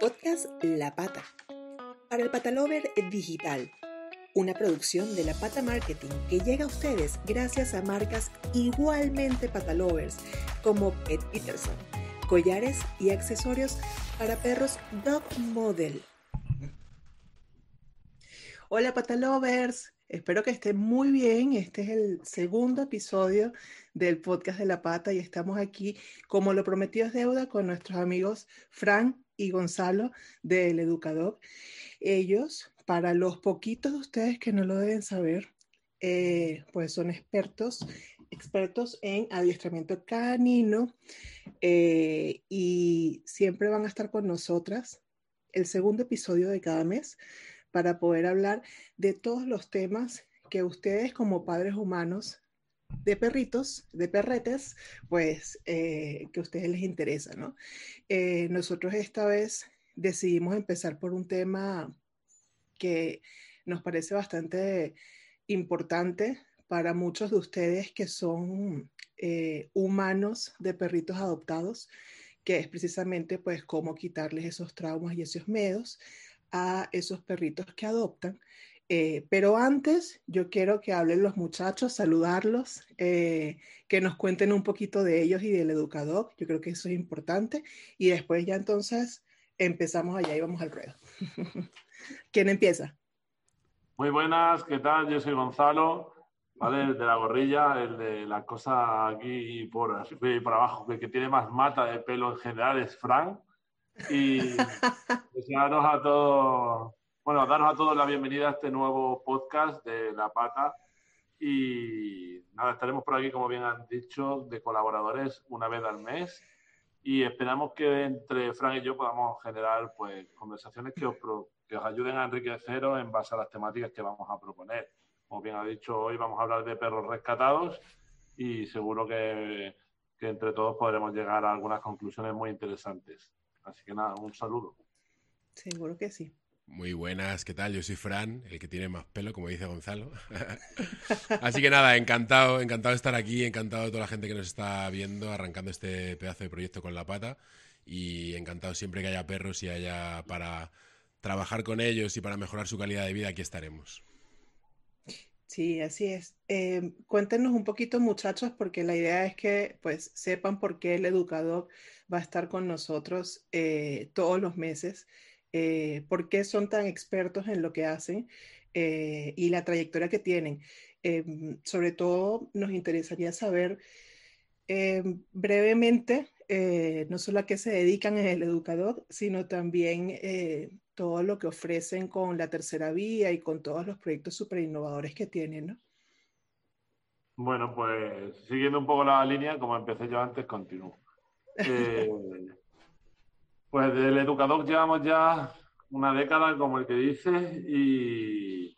Podcast La Pata. Para el Patalover Digital. Una producción de La Pata Marketing que llega a ustedes gracias a marcas igualmente patalovers como Pet Peterson, collares y accesorios para perros Dog Model. Hola patalovers, espero que estén muy bien. Este es el segundo episodio del podcast de La Pata y estamos aquí, como lo prometido es deuda, con nuestros amigos Fran y Gonzalo del Educador. Ellos, para los poquitos de ustedes que no lo deben saber, eh, pues son expertos, expertos en adiestramiento canino eh, y siempre van a estar con nosotras el segundo episodio de cada mes para poder hablar de todos los temas que ustedes como padres humanos de perritos, de perretes, pues eh, que a ustedes les interesa, ¿no? Eh, nosotros esta vez decidimos empezar por un tema que nos parece bastante importante para muchos de ustedes que son eh, humanos de perritos adoptados, que es precisamente pues cómo quitarles esos traumas y esos miedos a esos perritos que adoptan eh, pero antes, yo quiero que hablen los muchachos, saludarlos, eh, que nos cuenten un poquito de ellos y del educador. Yo creo que eso es importante. Y después ya entonces empezamos allá y vamos al ruedo. ¿Quién empieza? Muy buenas, ¿qué tal? Yo soy Gonzalo, ¿vale? de la gorrilla, el de la cosa aquí por, por abajo, que, que tiene más mata de pelo en general es Frank. Y desearos a todos bueno, daros a todos la bienvenida a este nuevo podcast de La Pata. Y nada, estaremos por aquí, como bien han dicho, de colaboradores una vez al mes. Y esperamos que entre Fran y yo podamos generar pues, conversaciones que os, que os ayuden a enriqueceros en base a las temáticas que vamos a proponer. Como bien ha dicho, hoy vamos a hablar de perros rescatados y seguro que, que entre todos podremos llegar a algunas conclusiones muy interesantes. Así que nada, un saludo. Seguro que sí. Muy buenas, ¿qué tal? Yo soy Fran, el que tiene más pelo, como dice Gonzalo. Así que nada, encantado, encantado de estar aquí, encantado de toda la gente que nos está viendo, arrancando este pedazo de proyecto con la pata y encantado siempre que haya perros y haya para trabajar con ellos y para mejorar su calidad de vida, aquí estaremos. Sí, así es. Eh, cuéntenos un poquito, muchachos, porque la idea es que pues sepan por qué el educador va a estar con nosotros eh, todos los meses eh, por qué son tan expertos en lo que hacen eh, y la trayectoria que tienen. Eh, sobre todo nos interesaría saber brevemente no solo a qué se dedican en el educador, sino también todo lo que ofrecen con la tercera vía y con todos los proyectos súper innovadores que tienen, ¿no? Bueno, pues siguiendo un poco la línea, como empecé yo antes, continúo. Pues del educador llevamos ya una década, como el que dice, y,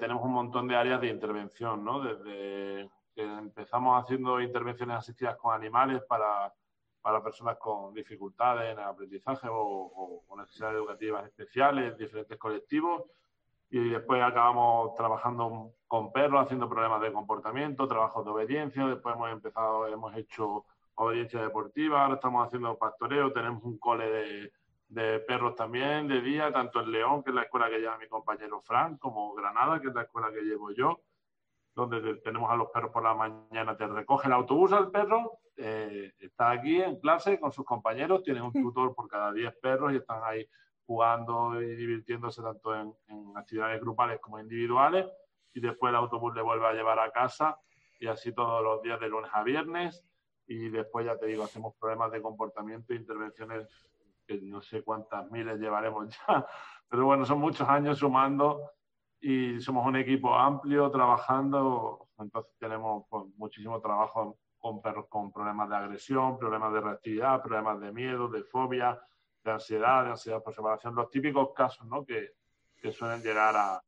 tenemos un montón de áreas de intervención, ¿no? Desde que empezamos haciendo intervenciones asistidas con animales para, personas con dificultades en el aprendizaje o, o, necesidades educativas especiales, diferentes colectivos, y después acabamos trabajando con perros, haciendo problemas de comportamiento, trabajos de obediencia, después hemos empezado, hemos hecho obediencia deportiva, ahora estamos haciendo pastoreo, tenemos un cole de, perros también de día, tanto en León, que es la escuela que lleva mi compañero Frank, como Granada, que es la escuela que llevo yo, donde tenemos a los perros por la mañana, te recoge el autobús al perro, eh, está aquí en clase con sus compañeros, tienen un tutor por cada 10 perros y están ahí jugando y divirtiéndose tanto en, en actividades grupales como individuales, y después el autobús le vuelve a llevar a casa y así todos los días de lunes a viernes y después ya te digo, hacemos problemas de comportamiento intervenciones que no sé cuántas miles llevaremos ya, pero bueno, son muchos años sumando y somos un equipo amplio trabajando, entonces tenemos pues, muchísimo trabajo con perros con problemas de agresión, problemas de reactividad, problemas de miedo, de fobia, de ansiedad, de ansiedad por separación, los típicos casos ¿no? que, que suelen llegar a,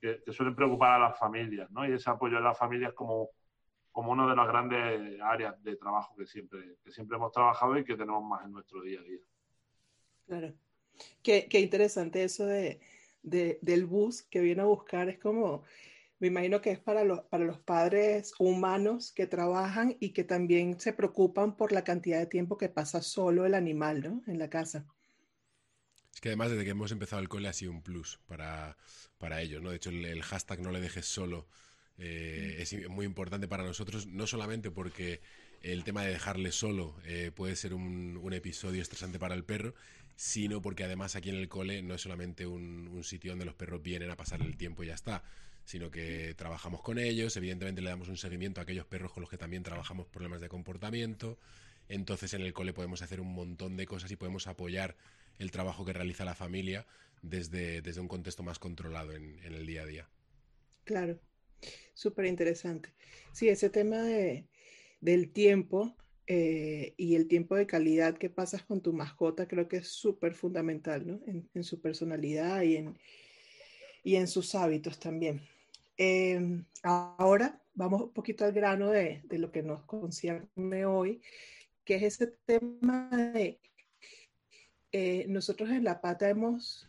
que, que, suelen preocupar a las familias, ¿no? Y ese apoyo de las familias como como una de las grandes áreas de trabajo que siempre, que siempre hemos trabajado y que tenemos más en nuestro día a día. Claro. Qué, qué interesante eso de, de, del bus que viene a buscar. Es como, me imagino que es para los, para los padres humanos que trabajan y que también se preocupan por la cantidad de tiempo que pasa solo el animal, ¿no? En la casa. Es que además desde que hemos empezado el cole ha sido un plus para, para ellos, ¿no? De hecho, el, hashtag no le dejes solo eh, es muy importante para nosotros, no solamente porque el tema de dejarle solo eh, puede ser un, episodio estresante para el perro, sino porque además aquí en el cole no es solamente un, sitio donde los perros vienen a pasar el tiempo y ya está, sino que trabajamos con ellos, evidentemente le damos un seguimiento a aquellos perros con los que también trabajamos problemas de comportamiento, entonces en el cole podemos hacer un montón de cosas y podemos apoyar el trabajo que realiza la familia desde, desde un contexto más controlado en el día a día. Claro, súper interesante. Sí, ese tema de, del tiempo eh, y el tiempo de calidad que pasas con tu mascota creo que es súper fundamental, ¿no? En, en, su personalidad y en, y en sus hábitos también. Eh, ahora vamos un poquito al grano de, de, lo que nos concierne hoy, que es ese tema de eh, nosotros en La Pata hemos,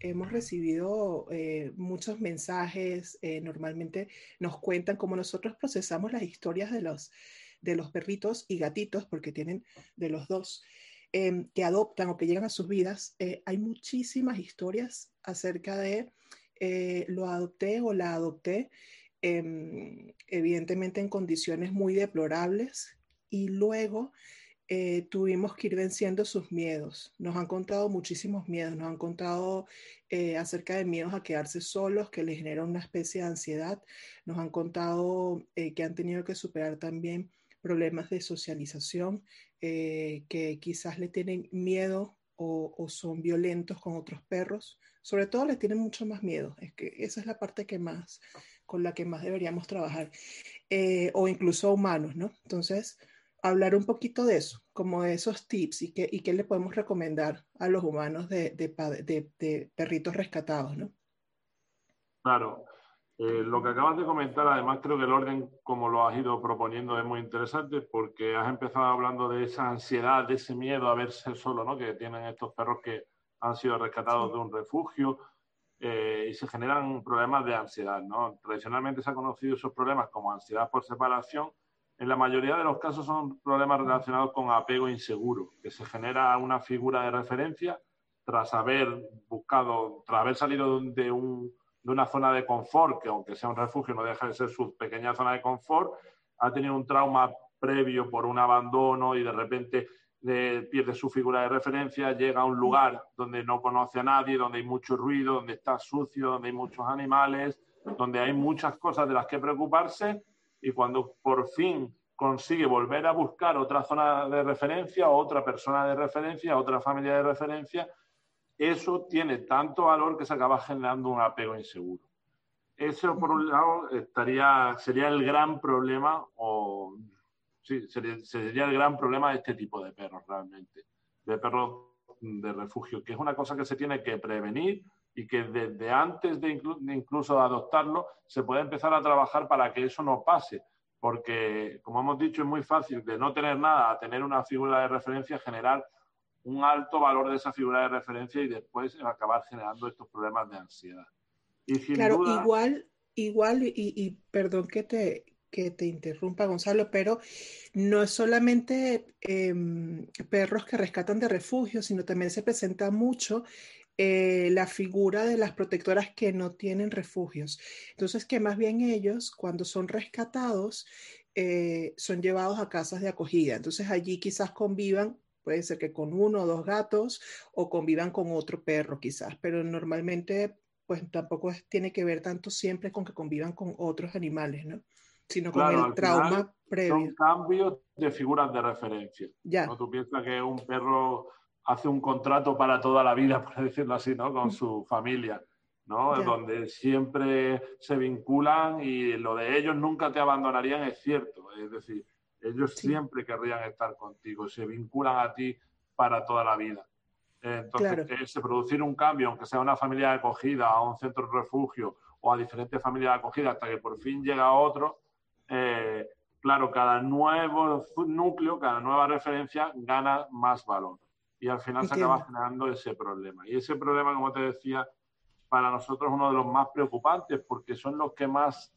hemos recibido eh, muchos mensajes, eh, normalmente nos cuentan cómo nosotros procesamos las historias de los, de los perritos y gatitos, porque tienen de los dos, em, que adoptan o que llegan a sus vidas. hay muchísimas historias acerca de lo adopté o la adopté, em, evidentemente en condiciones muy deplorables, y luego eh, tuvimos que ir venciendo sus miedos. Nos han contado muchísimos miedos, nos han contado eh, acerca de miedos a quedarse solos, que les genera una especie de ansiedad. Nos han contado eh, que han tenido que superar también problemas de socialización, que quizás le tienen miedo o, son violentos con otros perros. Sobre todo le tienen mucho más miedo. Es que esa es la parte que más, con la que más deberíamos trabajar. o incluso humanos, ¿no? Entonces, hablar un poquito de eso, como de esos tips y qué, y qué le podemos recomendar a los humanos de, de, de, de perritos rescatados, ¿no? Claro. Eh, lo que acabas de comentar, además creo que el orden como lo has ido proponiendo es muy interesante porque has empezado hablando de esa ansiedad, de ese miedo a verse solo, ¿no? Que tienen estos perros que han sido rescatados de un refugio eh, y se generan problemas de ansiedad, ¿no? Tradicionalmente se han conocido esos problemas como ansiedad por separación en la mayoría de los casos son problemas relacionados con apego inseguro, que se genera una figura de referencia tras haber buscado, tras haber salido de, un, de, una zona de confort, que aunque sea un refugio no deja de ser su pequeña zona de confort, ha tenido un trauma previo por un abandono y de repente eh, pierde su figura de referencia, llega a un lugar donde no conoce a nadie, donde hay mucho ruido, donde está sucio, donde hay muchos animales, donde hay muchas cosas de las que preocuparse y cuando por fin consigue volver a buscar otra zona de referencia, otra persona de referencia, otra familia de referencia, eso tiene tanto valor que se acaba generando un apego inseguro. Eso, por un lado, estaría, sería el gran problema, o sí, sería, sería el gran problema de este tipo de perros realmente, de perros de refugio, que es una cosa que se tiene que prevenir y que desde antes de, inclu de, incluso adoptarlo se puede empezar a trabajar para que eso no pase. Porque, como hemos dicho, es muy fácil de no tener nada a tener una figura de referencia, generar un alto valor de esa figura de referencia y después acabar generando estos problemas de ansiedad. Y sin claro, duda... igual, igual, y, y perdón que te, que te interrumpa, Gonzalo, pero no es solamente eh, perros que rescatan de refugio, sino también se presenta mucho eh, la figura de las protectoras que no tienen refugios. Entonces, que más bien ellos, cuando son rescatados, eh, son llevados a casas de acogida. Entonces, allí quizás convivan, puede ser que con uno o dos gatos, o convivan con otro perro quizás, pero normalmente, pues tampoco es, tiene que ver tanto siempre con que convivan con otros animales, ¿no? Sino con el trauma previo. Son cambios de figuras de referencia. Ya. ¿no? Tú piensas que un perro hace un contrato para toda la vida, por decirlo así, ¿no? Con su familia, ¿no? Yeah. Donde siempre se vinculan y lo de ellos nunca te abandonarían, es cierto. Es decir, ellos sí. siempre querrían estar contigo, se vinculan a ti para toda la vida. Entonces, claro. ese producir un cambio, aunque sea una familia de acogida, a un centro de refugio o a diferentes familias de acogida, hasta que por fin llega otro, eh, claro, cada nuevo núcleo, cada nueva referencia gana más valor y al final se acaba generando ese problema. Y ese problema, como te decía, para nosotros es uno de los más preocupantes porque son los que más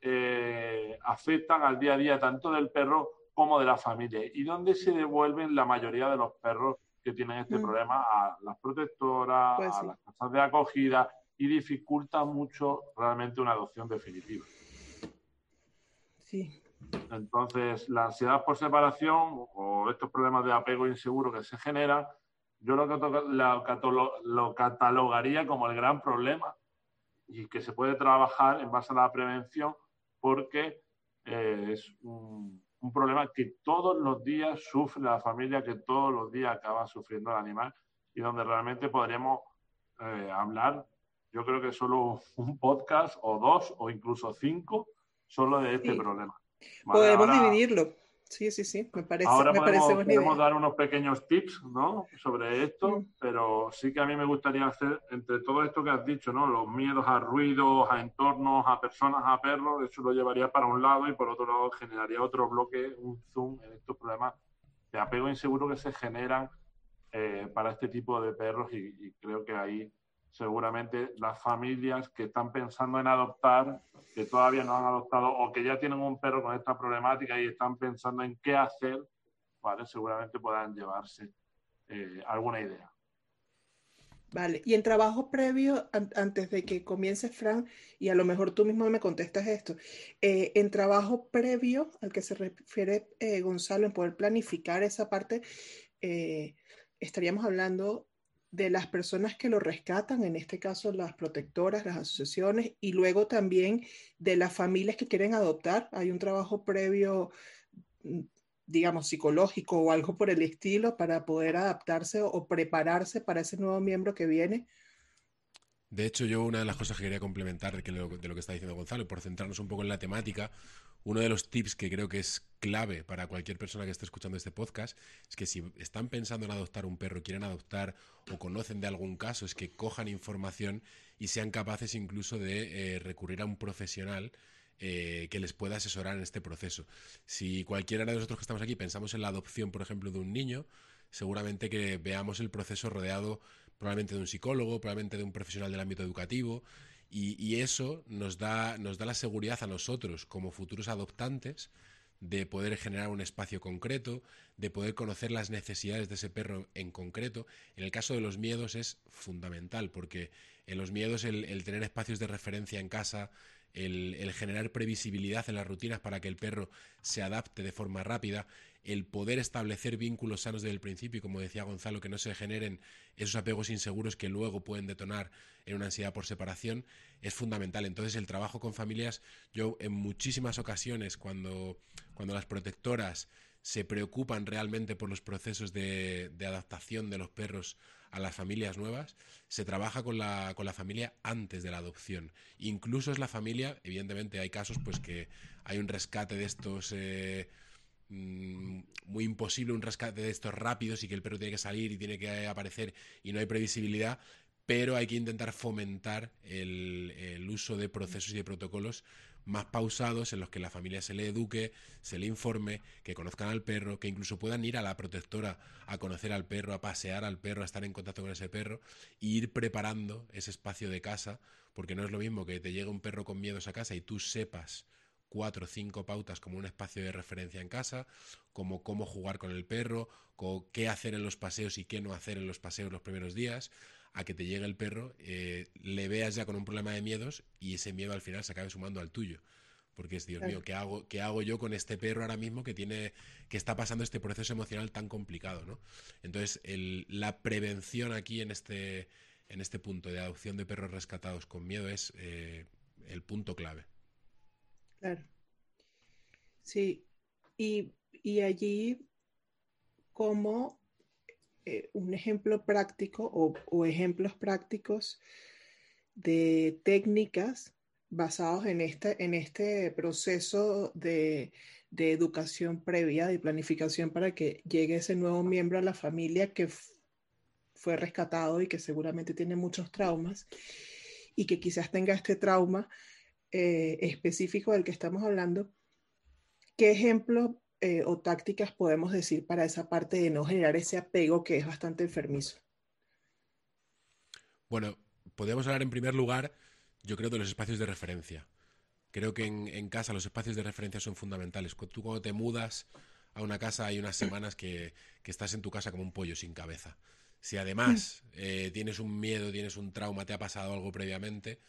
eh, afectan al día a día tanto del perro como de la familia y donde se devuelven la mayoría de los perros que tienen este mm. problema a las protectoras, pues a las casas de acogida y dificulta mucho realmente una adopción definitiva. Sí. Entonces, la ansiedad por separación o estos problemas de apego inseguro que se generan, yo lo, lo catalogaría como el gran problema y que se puede trabajar en base a la prevención porque eh, es un, problema que todos los días sufre la familia, que todos los días acaba sufriendo el animal y donde realmente podríamos eh, hablar, yo creo que solo un podcast o dos o incluso cinco solo de este problema. Podemos dividirlo. Sí, sí, sí, me parece. Ahora me podemos, dar unos pequeños tips ¿no? sobre esto, mm. pero sí que a mí me gustaría hacer, entre todo esto que has dicho, ¿no? los miedos a ruidos, a entornos, a personas, a perros, eso lo llevaría para un lado y por otro lado generaría otro bloque, un zoom en estos problemas de apego inseguro que se generan eh, para este tipo de perros y creo que ahí seguramente las familias que están pensando en adoptar, que todavía no han adoptado o que ya tienen un perro con esta problemática y están pensando en qué hacer, ¿vale? seguramente puedan llevarse eh, alguna idea. Vale, y en trabajo previo, antes de que comience Fran, y a lo mejor tú mismo me contestas esto, eh, en trabajo previo al que se refiere eh, Gonzalo, en poder planificar esa parte, estaríamos hablando de las personas que lo rescatan, en este caso las protectoras, las asociaciones, y luego también de las familias que quieren adoptar. Hay un trabajo previo, mm, digamos, psicológico o algo por el estilo para poder adaptarse o prepararse para ese nuevo miembro que viene. De hecho, yo una de las cosas que quería complementar de, lo, que está diciendo Gonzalo, por centrarnos un poco en la temática, uno de los tips que creo que es clave para cualquier persona que esté escuchando este podcast es que si están pensando en adoptar un perro, quieren adoptar o conocen de algún caso, es que cojan información y sean capaces incluso de eh, recurrir a un profesional eh, que les pueda asesorar en este proceso. Si cualquiera de nosotros que estamos aquí pensamos en la adopción, por ejemplo, de un niño, seguramente que veamos el proceso rodeado probablemente de un psicólogo, probablemente de un profesional del ámbito educativo, y, eso nos da, nos da la seguridad a nosotros, como futuros adoptantes, de poder generar un espacio concreto, de poder conocer las necesidades de ese perro en concreto. En el caso de los miedos es fundamental, porque en los miedos el, tener espacios de referencia en casa, el, generar previsibilidad en las rutinas para que el perro se adapte de forma rápida, el poder establecer vínculos sanos desde el principio y como decía Gonzalo, que no se generen esos apegos inseguros que luego pueden detonar en una ansiedad por separación, es fundamental. Entonces el trabajo con familias, yo en muchísimas ocasiones cuando, cuando las protectoras se preocupan realmente por los procesos de, adaptación de los perros a las familias nuevas, se trabaja con la, con la familia antes de la adopción. Incluso es la familia, evidentemente hay casos pues que hay un rescate de estos... Eh, Mm, muy imposible un rescate de estos rápidos y que el perro tiene que salir y tiene que aparecer y no hay previsibilidad, pero hay que intentar fomentar el, uso de procesos y de protocolos más pausados en los que la familia se le eduque, se le informe, que conozcan al perro, que incluso puedan ir a la protectora a conocer al perro, a pasear al perro, a estar en contacto con ese perro e ir preparando ese espacio de casa, porque no es lo mismo que te llegue un perro con miedos a casa y tú sepas cuatro o cinco pautas como un espacio de referencia en casa, como cómo jugar con el perro, qué hacer en los paseos y qué no hacer en los paseos los primeros días, a que te llegue el perro, eh, le veas ya con un problema de miedos y ese miedo al final se acabe sumando al tuyo. Porque es, Dios mío, ¿qué hago, ¿qué hago yo con este perro ahora mismo que tiene, que está pasando este proceso emocional tan complicado, ¿no? Entonces, la prevención aquí en este, en este punto de adopción de perros rescatados con miedo es eh, el punto clave. Claro. Sí, y, allí como eh, un ejemplo práctico o, ejemplos prácticos de técnicas basados en este, en este proceso de, de educación previa, de planificación para que llegue ese nuevo miembro a la familia que fue rescatado y que seguramente tiene muchos traumas y que quizás tenga este trauma eh, específico del que estamos hablando, ¿qué ejemplos eh, o tácticas podemos decir para esa parte de no generar ese apego que es bastante enfermizo? Bueno, podemos hablar en primer lugar, yo creo, de los espacios de referencia. Creo que en, casa los espacios de referencia son fundamentales. Tú cuando te mudas a una casa hay unas semanas que, que estás en tu casa como un pollo sin cabeza. Si además eh, tienes un miedo, tienes un trauma, te ha pasado algo previamente,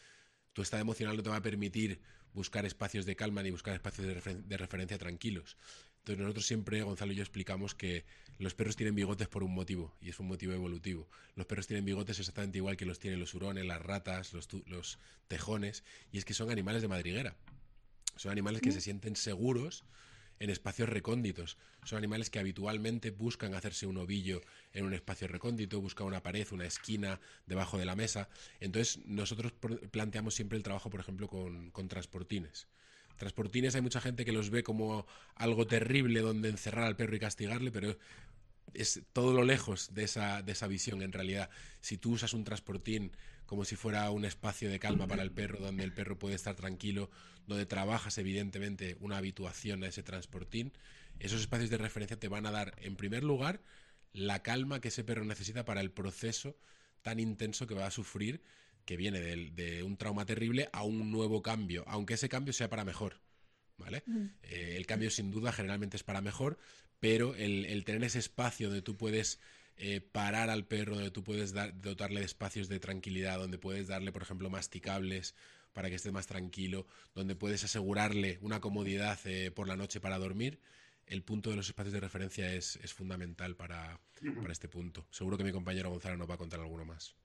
tu estado emocional no te va a permitir buscar espacios de calma ni buscar espacios de, referencia tranquilos. Entonces nosotros siempre, Gonzalo y yo, explicamos que los perros tienen bigotes por un motivo, y es un motivo evolutivo. Los perros tienen bigotes exactamente igual que los tienen los hurones, las ratas, los, los tejones, y es que son animales de madriguera. Son animales que se sienten seguros en espacios recónditos. Son animales que habitualmente buscan hacerse un ovillo en un espacio recóndito, buscan una pared, una esquina debajo de la mesa. Entonces, nosotros planteamos siempre el trabajo, por ejemplo, con, con transportines. Transportines hay mucha gente que los ve como algo terrible donde encerrar al perro y castigarle, pero es todo lo lejos de esa, de esa visión en realidad. Si tú usas un transportín como si fuera un espacio de calma para el perro, donde el perro puede estar tranquilo, donde trabajas evidentemente una habituación a ese transportín, esos espacios de referencia te van a dar, en primer lugar, la calma que ese perro necesita para el proceso tan intenso que va a sufrir, que viene de, un trauma terrible a un nuevo cambio, aunque ese cambio sea para mejor. ¿Vale? Mm. Eh, el cambio sin duda generalmente es para mejor, pero el, el tener ese espacio donde tú puedes eh, parar al perro, donde tú puedes dotarle de espacios de tranquilidad, donde puedes darle, por ejemplo, masticables para que esté más tranquilo, donde puedes asegurarle una comodidad eh, por la noche para dormir, el punto de los espacios de referencia es, fundamental para, este punto. Seguro que mi compañero Gonzalo nos va a contar alguno más.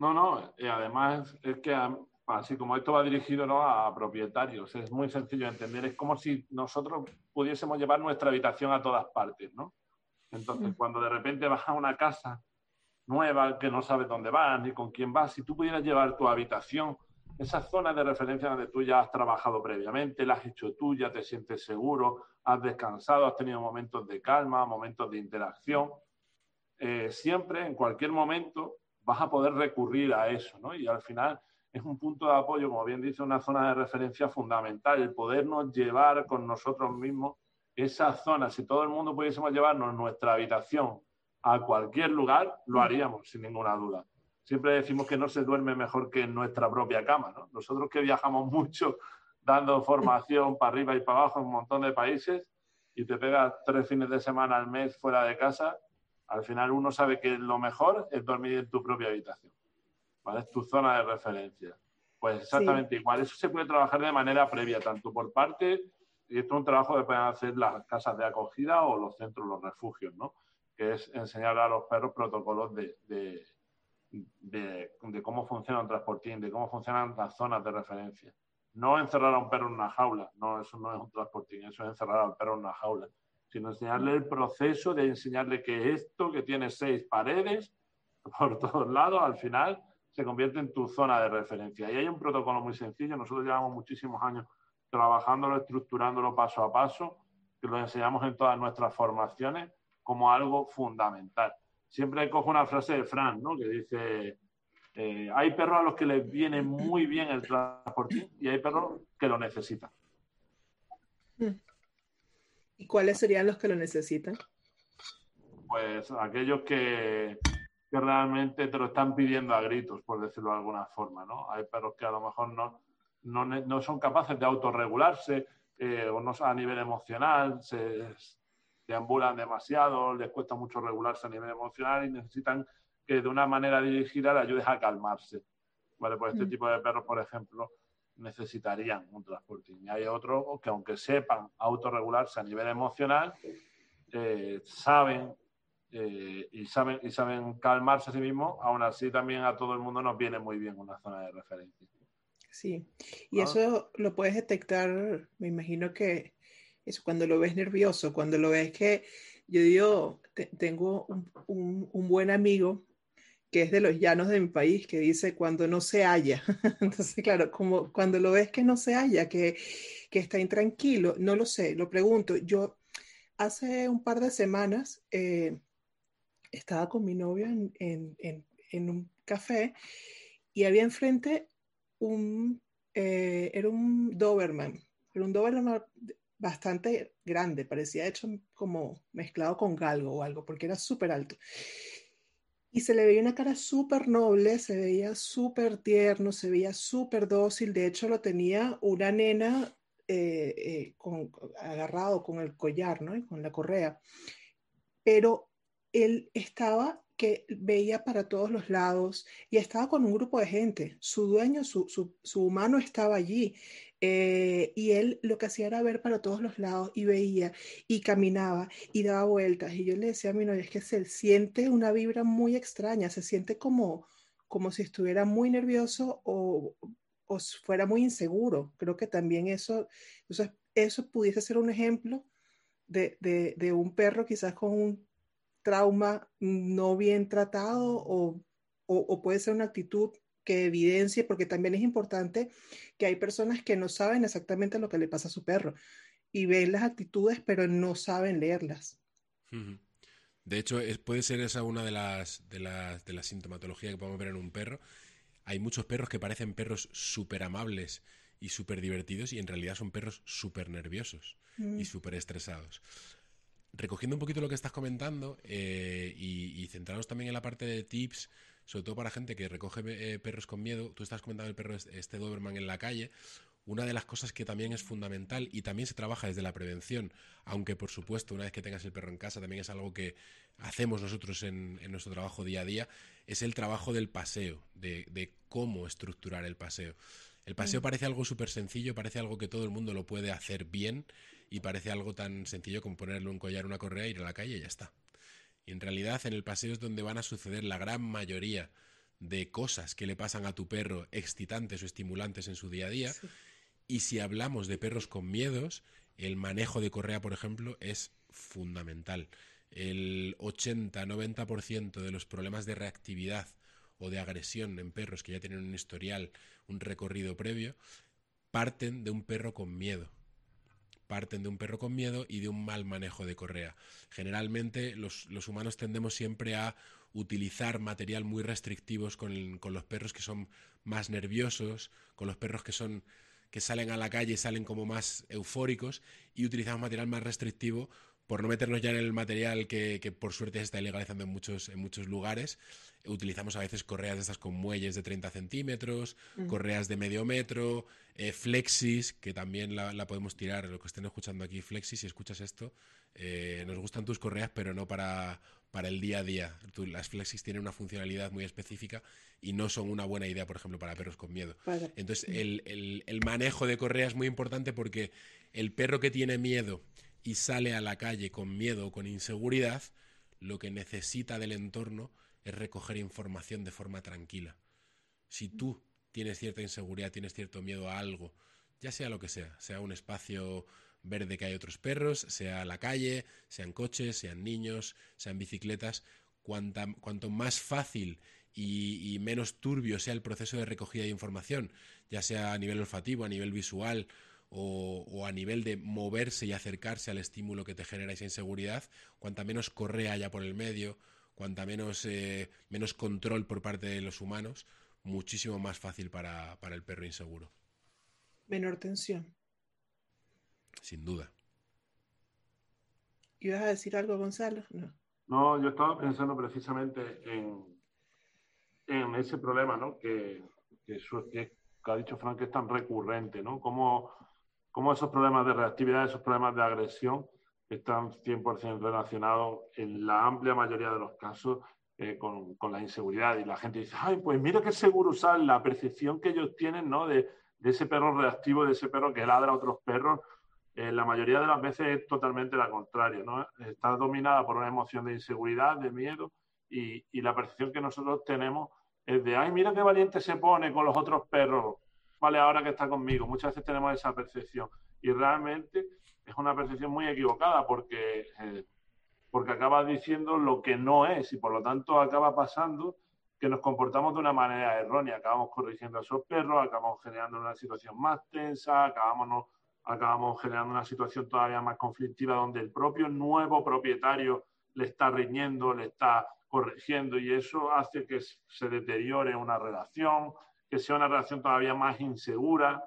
No, no, y además es que así como esto va dirigido ¿no? a propietarios, es muy sencillo de entender, es como si nosotros pudiésemos llevar nuestra habitación a todas partes, ¿no? Entonces, cuando de repente vas a una casa nueva que no sabes dónde vas ni con quién vas, si tú pudieras llevar tu habitación, esa zona de referencia donde tú ya has trabajado previamente, la has hecho tuya, te sientes seguro, has descansado, has tenido momentos de calma, momentos de interacción, eh, siempre, en cualquier momento, vas a poder recurrir a eso, ¿no? Y al final es un punto de apoyo, como bien dice, una zona de referencia fundamental, el podernos llevar con nosotros mismos esa zona, si todo el mundo pudiésemos llevarnos nuestra habitación a cualquier lugar, lo haríamos sin ninguna duda. Siempre decimos que no se duerme mejor que en nuestra propia cama. ¿no? Nosotros que viajamos mucho dando formación para arriba y para abajo en un montón de países y te pegas tres fines de semana al mes fuera de casa, al final uno sabe que lo mejor es dormir en tu propia habitación. ¿vale? Es tu zona de referencia. Pues exactamente igual. Eso se puede trabajar de manera previa, tanto por parte y esto es un trabajo que pueden hacer las casas de acogida o los centros, los refugios, ¿no? Que es enseñar a los perros protocolos de, de, de, cómo funciona un transportín, de cómo funcionan las zonas de referencia. No encerrar a un perro en una jaula, no, eso no es un transportín, eso es encerrar al perro en una jaula, sino enseñarle el proceso de enseñarle que esto, que tiene seis paredes por todos lados, al final se convierte en tu zona de referencia. Y hay un protocolo muy sencillo, nosotros llevamos muchísimos años trabajándolo, estructurándolo paso a paso, que lo enseñamos en todas nuestras formaciones como algo fundamental. Siempre cojo una frase de Fran, ¿no? que dice, eh, hay perros a los que les viene muy bien el transportín y hay perros que lo necesitan. ¿Y cuáles serían los que lo necesitan? Pues aquellos que, que realmente te lo están pidiendo a gritos, por decirlo de alguna forma, ¿no? Hay perros que a lo mejor no, no, no son capaces de autorregularse eh, o no a nivel emocional, se deambulan demasiado, les cuesta mucho regularse a nivel emocional y necesitan que de una manera dirigida le ayudes a calmarse. Vale, pues este mm. tipo de perros, por ejemplo, necesitarían un transporte. Y hay otros que aunque sepan autorregularse a nivel emocional, eh, saben eh, y saben y saben calmarse a sí mismos, aún así también a todo el mundo nos viene muy bien una zona de referencia. Sí, y eso lo puedes detectar, me imagino que eso cuando lo ves nervioso, cuando lo ves que yo digo, tengo un, un, buen amigo que es de los llanos de mi país, que dice cuando no se halla. Entonces, claro, como cuando lo ves que no se halla, que, que está intranquilo, no lo sé, lo pregunto. Yo hace un par de semanas eh, estaba con mi novio en, en, en, en un café y había enfrente un, eh, era un Doberman, era un Doberman bastante grande, parecía hecho como mezclado con galgo o algo, porque era súper alto. Y se le veía una cara súper noble, se veía súper tierno, se veía súper dócil. De hecho, lo tenía una nena eh, eh, agarrado con el collar, ¿no? Y con la correa. Pero él estaba que veía para todos los lados y estaba con un grupo de gente. Su dueño, su, su, humano estaba allí. Eh, y él lo que hacía era ver para todos los lados y veía y caminaba y daba vueltas. Y yo le decía a mi novia, es que se siente una vibra muy extraña, se siente como, como si estuviera muy nervioso o, o fuera muy inseguro. Creo que también eso, eso, eso pudiese ser un ejemplo de, de, de, un perro quizás con un trauma no bien tratado o, o, o, puede ser una actitud que evidencie, porque también es importante que hay personas que no saben exactamente lo que le pasa a su perro y ven las actitudes pero no saben leerlas. De hecho, puede ser esa una de las, de las, de las sintomatologías que podemos ver en un perro, hay muchos perros que parecen perros súper amables y súper divertidos y en realidad son perros súper nerviosos y mm. súper estresados. Recogiendo un poquito lo que estás comentando eh, y, centrarnos también en la parte de tips, sobre todo para gente que recoge eh, perros con miedo, tú estás comentando el perro este Doberman en la calle, una de las cosas que también es fundamental y también se trabaja desde la prevención, aunque por supuesto una vez que tengas el perro en casa también es algo que hacemos nosotros en, nuestro trabajo día a día, es el trabajo del paseo, de, cómo estructurar el paseo. El paseo mm. parece algo súper sencillo, parece algo que todo el mundo lo puede hacer bien y parece algo tan sencillo como ponerle un collar, una correa, ir a la calle y ya está. Y en realidad en el paseo es donde van a suceder la gran mayoría de cosas que le pasan a tu perro excitantes o estimulantes en su día a día. Y si hablamos de perros con miedos, el manejo de correa, por ejemplo, es fundamental. El 80-90% de los problemas de reactividad o de agresión en perros que ya tienen un historial, un recorrido previo, parten de un perro con miedo. Parten de un perro con miedo y de un mal manejo de correa. Generalmente los, humanos tendemos siempre a utilizar material muy restrictivos con, con los perros que son más nerviosos, con los perros que son que salen a la calle salen como más eufóricos y utilizamos material más restrictivo por no meternos ya en el material que, por suerte se está ilegalizando en muchos, en muchos lugares, utilizamos a veces correas de estas con muelles de 30 centímetros, mm. correas de medio metro, eh, flexis, que también la, podemos tirar, lo que estén escuchando aquí, flexis, si escuchas esto, eh, nos gustan tus correas, pero no para, para el día a día. las flexis tienen una funcionalidad muy específica y no son una buena idea, por ejemplo, para perros con miedo. Entonces, el, el, manejo de correa es muy importante porque el perro que tiene miedo y sale a la calle con miedo o con inseguridad, lo que necesita del entorno es recoger información de forma tranquila. Si tú tienes cierta inseguridad, tienes cierto miedo a algo, ya sea lo que sea, sea un espacio verde que hay otros perros, sea la calle, sean coches, sean niños, sean bicicletas, cuanto más fácil y, menos turbio sea el proceso de recogida de información, ya sea a nivel olfativo, a nivel visual o, a nivel de moverse y acercarse al estímulo que te genera esa inseguridad, cuanta menos correa haya por el medio, cuanta menos, eh, menos control por parte de los humanos, muchísimo más fácil para, para el perro inseguro. Menor tensión. Sin duda. ¿Ibas a decir algo, Gonzalo? No. No, yo estaba pensando precisamente en, en ese problema, ¿no? Que, que, que, ha dicho Frank que es tan recurrente, ¿no? Cómo, cómo esos problemas de reactividad, esos problemas de agresión están 100% relacionados en la amplia mayoría de los casos eh, con, la inseguridad. Y la gente dice, ay, pues mira qué seguro usar la percepción que ellos tienen, ¿no? De, de ese perro reactivo, de ese perro que ladra a otros perros, eh, la mayoría de las veces es totalmente la contraria, ¿no? Está dominada por una emoción de inseguridad, de miedo, y, y, la percepción que nosotros tenemos es de, ay, mira qué valiente se pone con los otros perros, vale, ahora que está conmigo. Muchas veces tenemos esa percepción, y realmente es una percepción muy equivocada porque, eh, porque acaba diciendo lo que no es, y por lo tanto acaba pasando que nos comportamos de una manera errónea, acabamos corrigiendo a esos perros, acabamos generando una situación más tensa, acabamos acabamos generando una situación todavía más conflictiva donde el propio nuevo propietario le está riñendo, le está corrigiendo y eso hace que se deteriore una relación, que sea una relación todavía más insegura,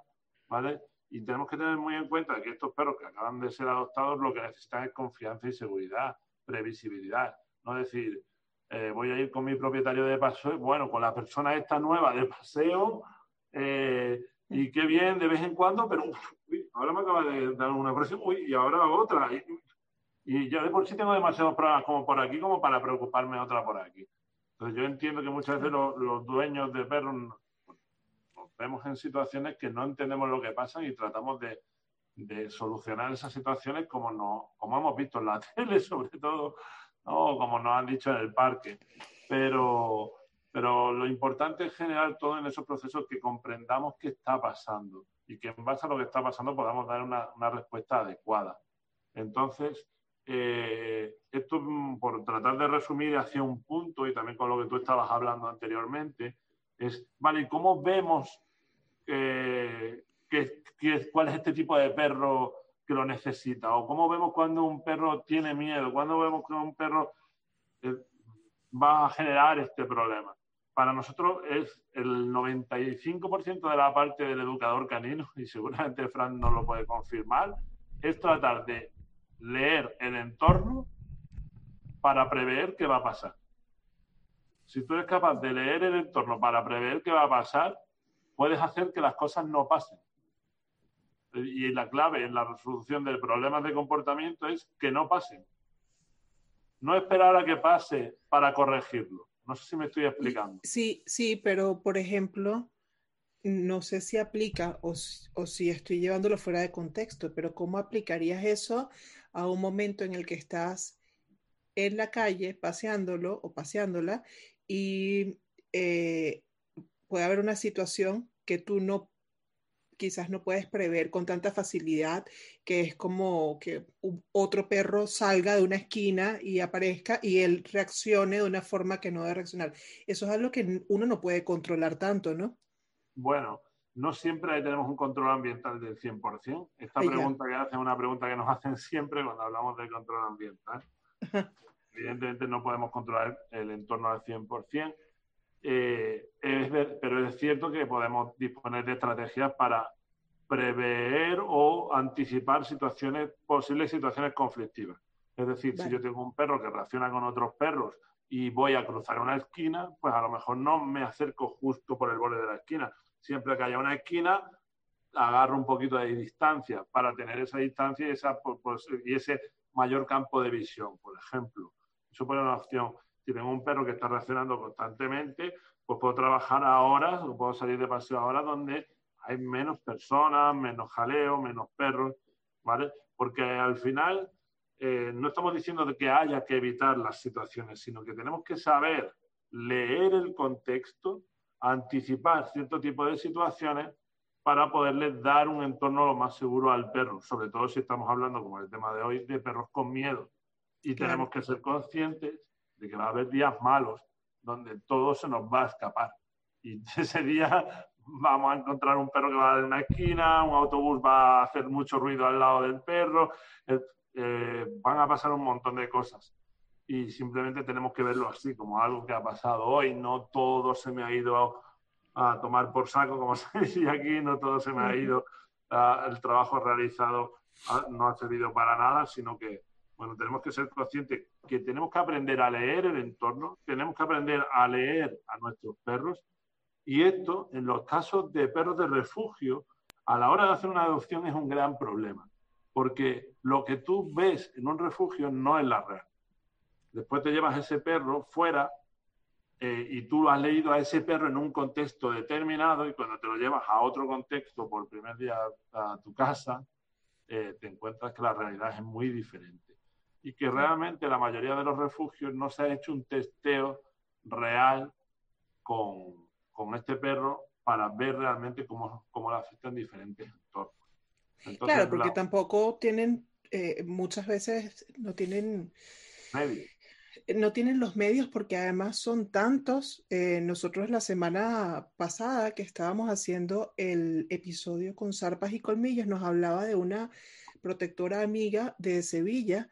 ¿vale? Y tenemos que tener muy en cuenta que estos perros que acaban de ser adoptados lo que necesitan es confianza y seguridad, previsibilidad. No decir, eh, voy a ir con mi propietario de paseo, bueno, con la persona esta nueva de paseo, eh, y qué bien de vez en cuando, pero ahora me acaba de dar una presión, uy, y ahora otra. Y, ya de por sí tengo demasiados problemas como por aquí como para preocuparme otra por aquí. Entonces yo entiendo que muchas veces los, dueños de perros vemos en situaciones que no entendemos lo que pasa y tratamos de, solucionar esas situaciones como, no, como hemos visto en la tele, sobre todo, o como nos han dicho en el parque. Pero, pero lo importante es generar todo en esos procesos que comprendamos qué está pasando y que en base a lo que está pasando podamos dar una, una respuesta adecuada. Entonces, eh, esto mm, por tratar de resumir hacia un punto y también con lo que tú estabas hablando anteriormente, es, vale, ¿cómo vemos eh, cuál es este tipo de perro que lo necesita? ¿O cómo vemos cuando un perro tiene miedo? ¿Cuándo vemos que un perro eh, va a generar este problema? Para nosotros es el 95% de la parte del educador canino, y seguramente Fran no lo puede confirmar, es tratar de leer el entorno para prever qué va a pasar. Si tú eres capaz de leer el entorno para prever qué va a pasar, puedes hacer que las cosas no pasen. Y la clave en la resolución de problemas de comportamiento es que no pasen. No esperar a que pase para corregirlo. No sé si me estoy explicando. Sí, sí, pero por ejemplo, no sé si aplica o, o, si estoy llevándolo fuera de contexto, pero ¿cómo aplicarías eso a un momento en el que estás en la calle paseándolo o paseándola y eh, puede haber una situación que tú no quizás no puedes prever con tanta facilidad, que es como que otro perro salga de una esquina y aparezca y él reaccione de una forma que no debe reaccionar. Eso es algo que uno no puede controlar tanto, ¿no? Bueno, no siempre tenemos un control ambiental del 100%. Esta pregunta que hacen es una pregunta que nos hacen siempre cuando hablamos de control ambiental. Evidentemente no podemos controlar el entorno al 100%, eh, pero es cierto que podemos disponer de estrategias para prever o anticipar situaciones, posibles situaciones conflictivas. Es decir, si yo tengo un perro que reacciona con otros perros y voy a cruzar una esquina, pues a lo mejor no me acerco justo por el borde de la esquina, siempre que haya una esquina, agarro un poquito de distancia para tener esa distancia y, esa, pues, pues, y ese mayor campo de visión, por ejemplo. Eso puede ser una opción. Si tengo un perro que está reaccionando constantemente, pues puedo trabajar a horas o puedo salir de paseo a horas donde hay menos personas, menos jaleo, menos perros, ¿vale? Porque al final eh, no estamos diciendo de que haya que evitar las situaciones, sino que tenemos que saber leer el contexto anticipar cierto tipo de situaciones para poderle dar un entorno lo más seguro al perro, sobre todo si estamos hablando, como el tema de hoy, de perros con miedo. Y tenemos que ser conscientes de que va a haber días malos donde todo se nos va a escapar. Y ese día vamos a encontrar un perro que va a una esquina, un autobús va a hacer mucho ruido al lado del perro, eh, eh, van a pasar un montón de cosas y simplemente tenemos que verlo así, como algo que ha pasado hoy. No todo se me ha ido a, tomar por saco, como se dice aquí, no todo se me ha ido, el trabajo realizado no ha servido para nada, sino que, bueno, tenemos que ser conscientes que tenemos que aprender a leer el entorno, tenemos que aprender a leer a nuestros perros y esto, en los casos de perros de refugio, a la hora de hacer una adopción es un gran problema, porque lo que tú ves en un refugio no es la real. Después te llevas ese perro fuera eh, y tú has leído a ese perro en un contexto determinado y cuando te lo llevas a otro contexto por primer día a tu casa, eh, te encuentras que la realidad es muy diferente. Y que realmente la mayoría de los refugios no se ha hecho un testeo real con, con este perro para ver realmente cómo, cómo le afectan diferentes entornos. claro, porque tampoco tienen, eh, muchas veces no tienen medios no tienen los medios porque además son tantos. Eh, nosotros la semana pasada que estábamos haciendo el episodio con zarpas y colmillos nos hablaba de una protectora amiga de Sevilla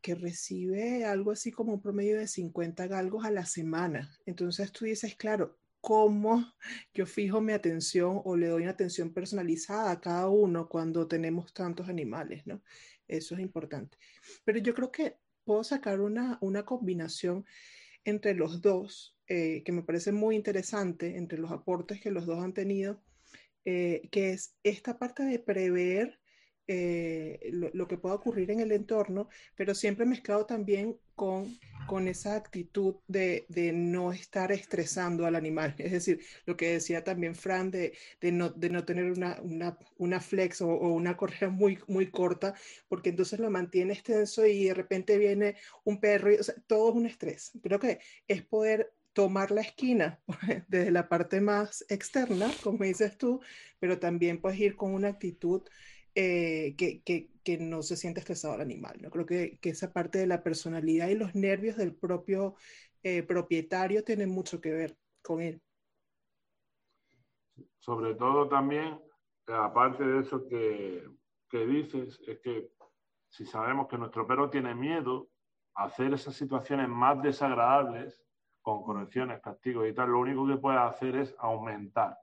que recibe algo así como un promedio de 50 galgos a la semana. Entonces tú dices, claro, ¿cómo yo fijo mi atención o le doy una atención personalizada a cada uno cuando tenemos tantos animales, ¿no? Eso es importante. Pero yo creo que puedo sacar una, una combinación entre los dos, eh, que me parece muy interesante, entre los aportes que los dos han tenido, eh, que es esta parte de prever eh, lo, que pueda ocurrir en el entorno, pero siempre mezclado también con, con esa actitud de, de, no estar estresando al animal. Es decir, lo que decía también Fran de, de, no, de no, tener una, una, una flex o, o, una correa muy, muy corta, porque entonces lo mantiene extenso y de repente viene un perro, y, o sea, todo es un estrés. Creo que es poder tomar la esquina desde la parte más externa, como dices tú, pero también puedes ir con una actitud eh, que, no se siente estresado el animal. ¿no? Creo que, esa parte de la personalidad y los nervios del propio eh, propietario tienen mucho que ver con él. Sobre todo también, aparte de eso que, que dices, es que si sabemos que nuestro perro tiene miedo hacer esas situaciones más desagradables, con correcciones, castigos y tal, lo único que puede hacer es aumentar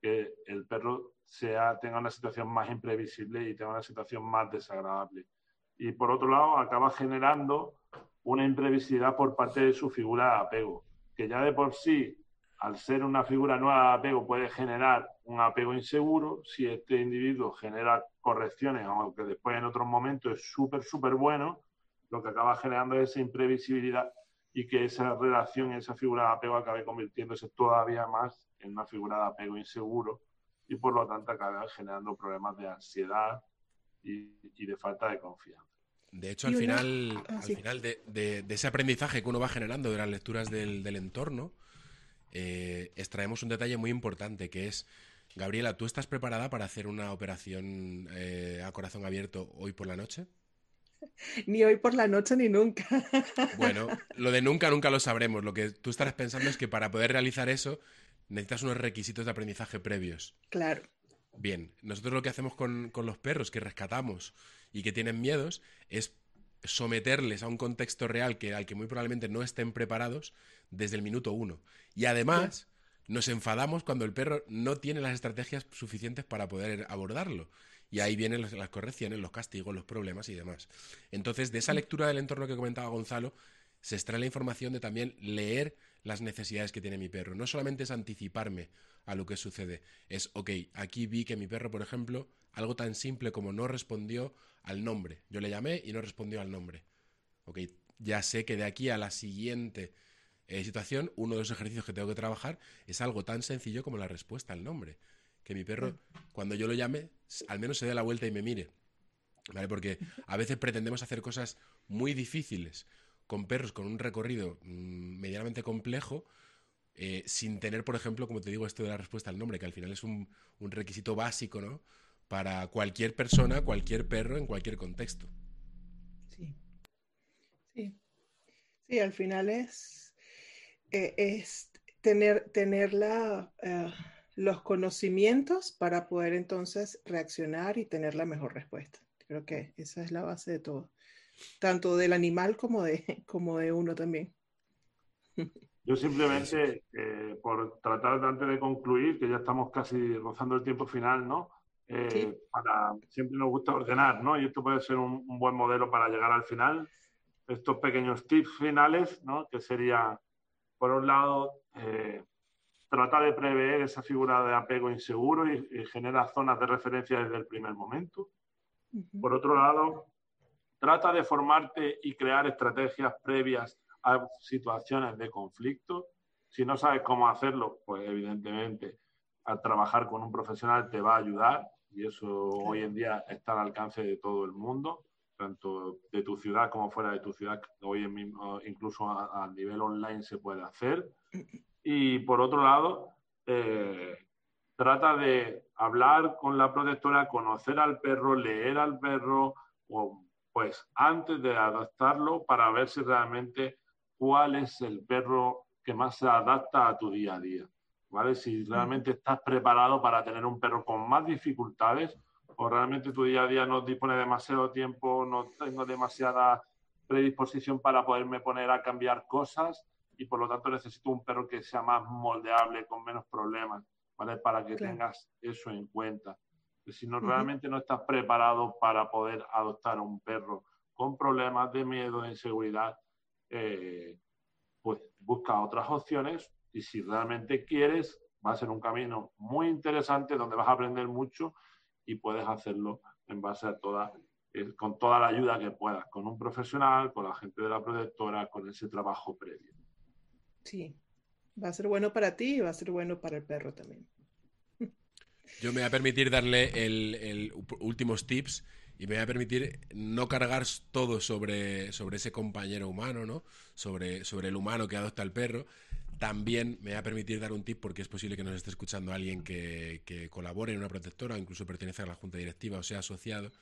que el perro sea, tenga una situación más imprevisible y tenga una situación más desagradable. Y por otro lado, acaba generando una imprevisibilidad por parte de su figura de apego, que ya de por sí, al ser una figura nueva de apego, puede generar un apego inseguro. Si este individuo genera correcciones, aunque después en otros momentos es súper, súper bueno, lo que acaba generando es esa imprevisibilidad y que esa relación, esa figura de apego acabe convirtiéndose todavía más en una figura de apego inseguro y por lo tanto acabe generando problemas de ansiedad y, y de falta de confianza. De hecho, al final, ah, al final de, de, de, ese aprendizaje que uno va generando de las lecturas del, del entorno, eh, extraemos un detalle muy importante que es, Gabriela, ¿tú estás preparada para hacer una operación eh, a corazón abierto hoy por la noche? Ni hoy por la noche ni nunca. Bueno, lo de nunca, nunca lo sabremos. Lo que tú estarás pensando es que para poder realizar eso necesitas unos requisitos de aprendizaje previos. Claro. Bien, nosotros lo que hacemos con, con los perros que rescatamos y que tienen miedos es someterles a un contexto real que, al que muy probablemente no estén preparados desde el minuto uno. Y además, sí. nos enfadamos cuando el perro no tiene las estrategias suficientes para poder abordarlo. Y ahí vienen las, las, correcciones, los castigos, los problemas y demás. Entonces, de esa lectura del entorno que comentaba Gonzalo, se extrae la información de también leer las necesidades que tiene mi perro. No solamente es anticiparme a lo que sucede, es, ok, aquí vi que mi perro, por ejemplo, algo tan simple como no respondió al nombre. Yo le llamé y no respondió al nombre. Ok, ya sé que de aquí a la siguiente eh, situación, uno de los ejercicios que tengo que trabajar es algo tan sencillo como la respuesta al nombre que mi perro, cuando yo lo llame, al menos se dé la vuelta y me mire. ¿Vale? Porque a veces pretendemos hacer cosas muy difíciles con perros con un recorrido mmm, medianamente complejo, eh, sin tener, por ejemplo, como te digo, esto de la respuesta al nombre, que al final es un, requisito básico, ¿no? Para cualquier persona, cualquier perro, en cualquier contexto. Sí. Sí. Sí, al final es, eh, es tener, tener la. Uh los conocimientos para poder entonces reaccionar y tener la mejor respuesta. Creo que esa es la base de todo, tanto del animal como de, como de uno también. Yo simplemente, eh, por tratar de antes de concluir, que ya estamos casi rozando el tiempo final, ¿no? Eh, sí. para, siempre nos gusta ordenar, ¿no? Y esto puede ser un, un, buen modelo para llegar al final. Estos pequeños tips finales, ¿no? Que sería, por un lado, eh, trata de prever esa figura de apego inseguro y, y genera zonas de referencia desde el primer momento. Uh -huh. Por otro lado, trata de formarte y crear estrategias previas a situaciones de conflicto. Si no sabes cómo hacerlo, pues evidentemente al trabajar con un profesional te va a ayudar y eso hoy en día está al alcance de todo el mundo, tanto de tu ciudad como fuera de tu ciudad. Hoy en mismo, incluso a, a nivel online se puede hacer. Y por otro lado, eh, trata de hablar con la protectora, conocer al perro, leer al perro, o, pues antes de adaptarlo para ver si realmente cuál es el perro que más se adapta a tu día a día. ¿Vale? Si realmente estás preparado para tener un perro con más dificultades o realmente tu día a día no dispone demasiado tiempo, no tengo demasiada predisposición para poderme poner a cambiar cosas y por lo tanto necesito un perro que sea más moldeable, con menos problemas, ¿vale? Para que claro. tengas eso en cuenta. Si no, realmente no estás preparado para poder adoptar un perro con problemas de miedo, de inseguridad, eh, pues busca otras opciones y si realmente quieres va a ser un camino muy interesante donde vas a aprender mucho y puedes hacerlo en base a toda, eh, con toda la ayuda que puedas, con un profesional, con la gente de la protectora, con ese trabajo previo. Sí, va a ser bueno para ti y va a ser bueno para el perro también. Yo me voy a permitir darle el, últimos tips y me voy a permitir no cargar todo sobre, sobre ese compañero humano, ¿no? Sobre, sobre el humano que adopta el perro. También me voy a permitir dar un tip porque es posible que nos esté escuchando alguien que, que colabore en una protectora incluso pertenece a la junta directiva o sea asociado.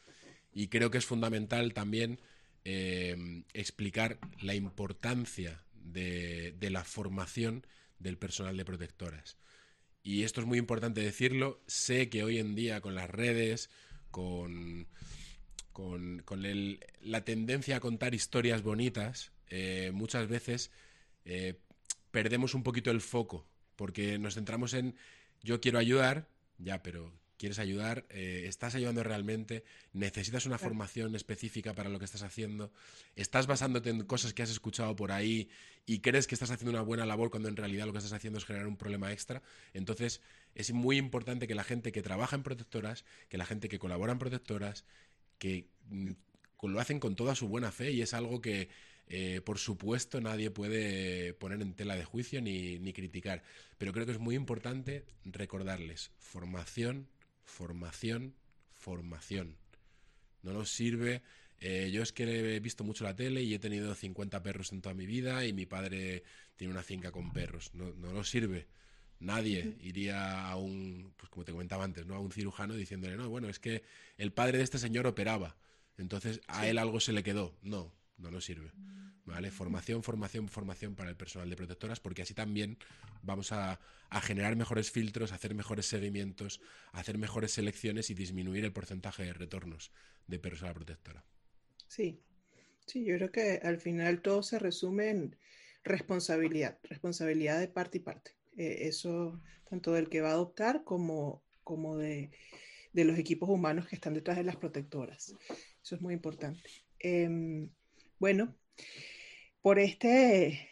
Y creo que es fundamental también eh, explicar la importancia de, de la formación del personal de protectoras. Y esto es muy importante decirlo. Sé que hoy en día con las redes, con, con, la tendencia a contar historias bonitas, eh, muchas veces eh, perdemos un poquito el foco, porque nos centramos en yo quiero ayudar, ya, pero quieres ayudar, eh, estás ayudando realmente, necesitas una formación específica para lo que estás haciendo, estás basándote en cosas que has escuchado por ahí y crees que estás haciendo una buena labor cuando en realidad lo que estás haciendo es generar un problema extra. Entonces es muy importante que la gente que trabaja en protectoras, que la gente que colabora en protectoras, que mm, lo hacen con toda su buena fe y es algo que eh, por supuesto, nadie puede poner en tela de juicio ni, ni, criticar, pero creo que es muy importante recordarles formación, formación, formación. No nos sirve. Eh, yo es que he visto mucho la tele y he tenido 50 perros en toda mi vida y mi padre tiene una finca con perros. No, no nos sirve. Nadie iría a un, pues como te comentaba antes, ¿no? a un cirujano diciéndole, no, bueno, es que el padre de este señor operaba, entonces a él algo se le quedó. No, no nos sirve. ¿Vale? Formación, formación, formación para el personal de protectoras, porque así también vamos a, generar mejores filtros, hacer mejores seguimientos, hacer mejores selecciones y disminuir el porcentaje de retornos de perros a la protectora. Sí, sí, yo creo que al final todo se resume en responsabilidad, responsabilidad de parte y parte. Eh, eso tanto del que va a adoptar como, como de, de, los equipos humanos que están detrás de las protectoras. Eso es muy importante. Em, bueno, por este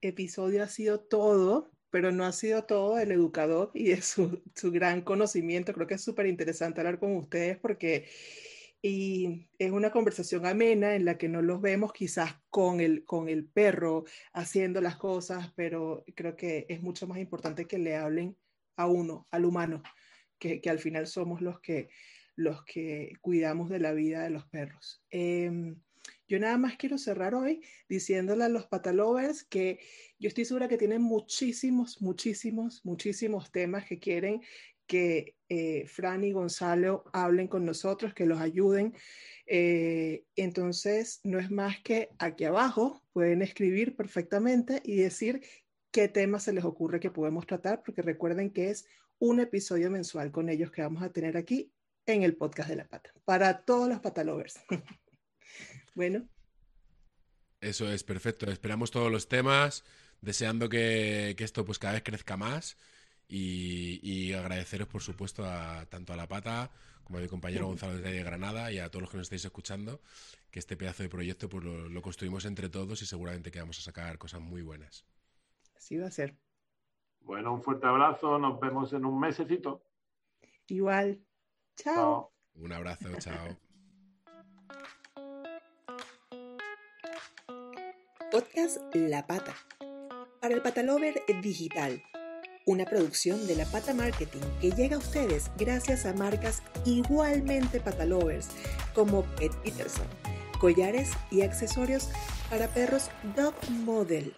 episodio ha sido todo, pero no ha sido todo el educador y de su, gran conocimiento. Creo que es súper interesante hablar con ustedes porque y es una conversación amena en la que no los vemos quizás con el, con el perro haciendo las cosas, pero creo que es mucho más importante que le hablen a uno, al humano, que, al final somos los que, los que cuidamos de la vida de los perros. Em, yo nada más quiero cerrar hoy diciéndole a los patalovers que yo estoy segura que tienen muchísimos, muchísimos, muchísimos temas que quieren que eh, Fran y Gonzalo hablen con nosotros, que los ayuden. Eh, entonces, no es más que aquí abajo pueden escribir perfectamente y decir qué temas se les ocurre que podemos tratar, porque recuerden que es un episodio mensual con ellos que vamos a tener aquí en el podcast de la pata, para todos los patalovers. Bueno. Eso es perfecto. Esperamos todos los temas, deseando que, esto pues cada vez crezca más y, agradeceros por supuesto a tanto a la pata como a mi compañero Gonzalo de Granada y a todos los que nos estáis escuchando que este pedazo de proyecto pues lo, lo construimos entre todos y seguramente que vamos a sacar cosas muy buenas. Así va a ser. Bueno, un fuerte abrazo, nos vemos en un mesecito. Igual. Chao. Un abrazo, chao. Podcast La Pata. Para el Patalover Digital. Una producción de La Pata Marketing que llega a ustedes gracias a marcas igualmente patalovers como Pet Peterson, collares y accesorios para perros Dog Model.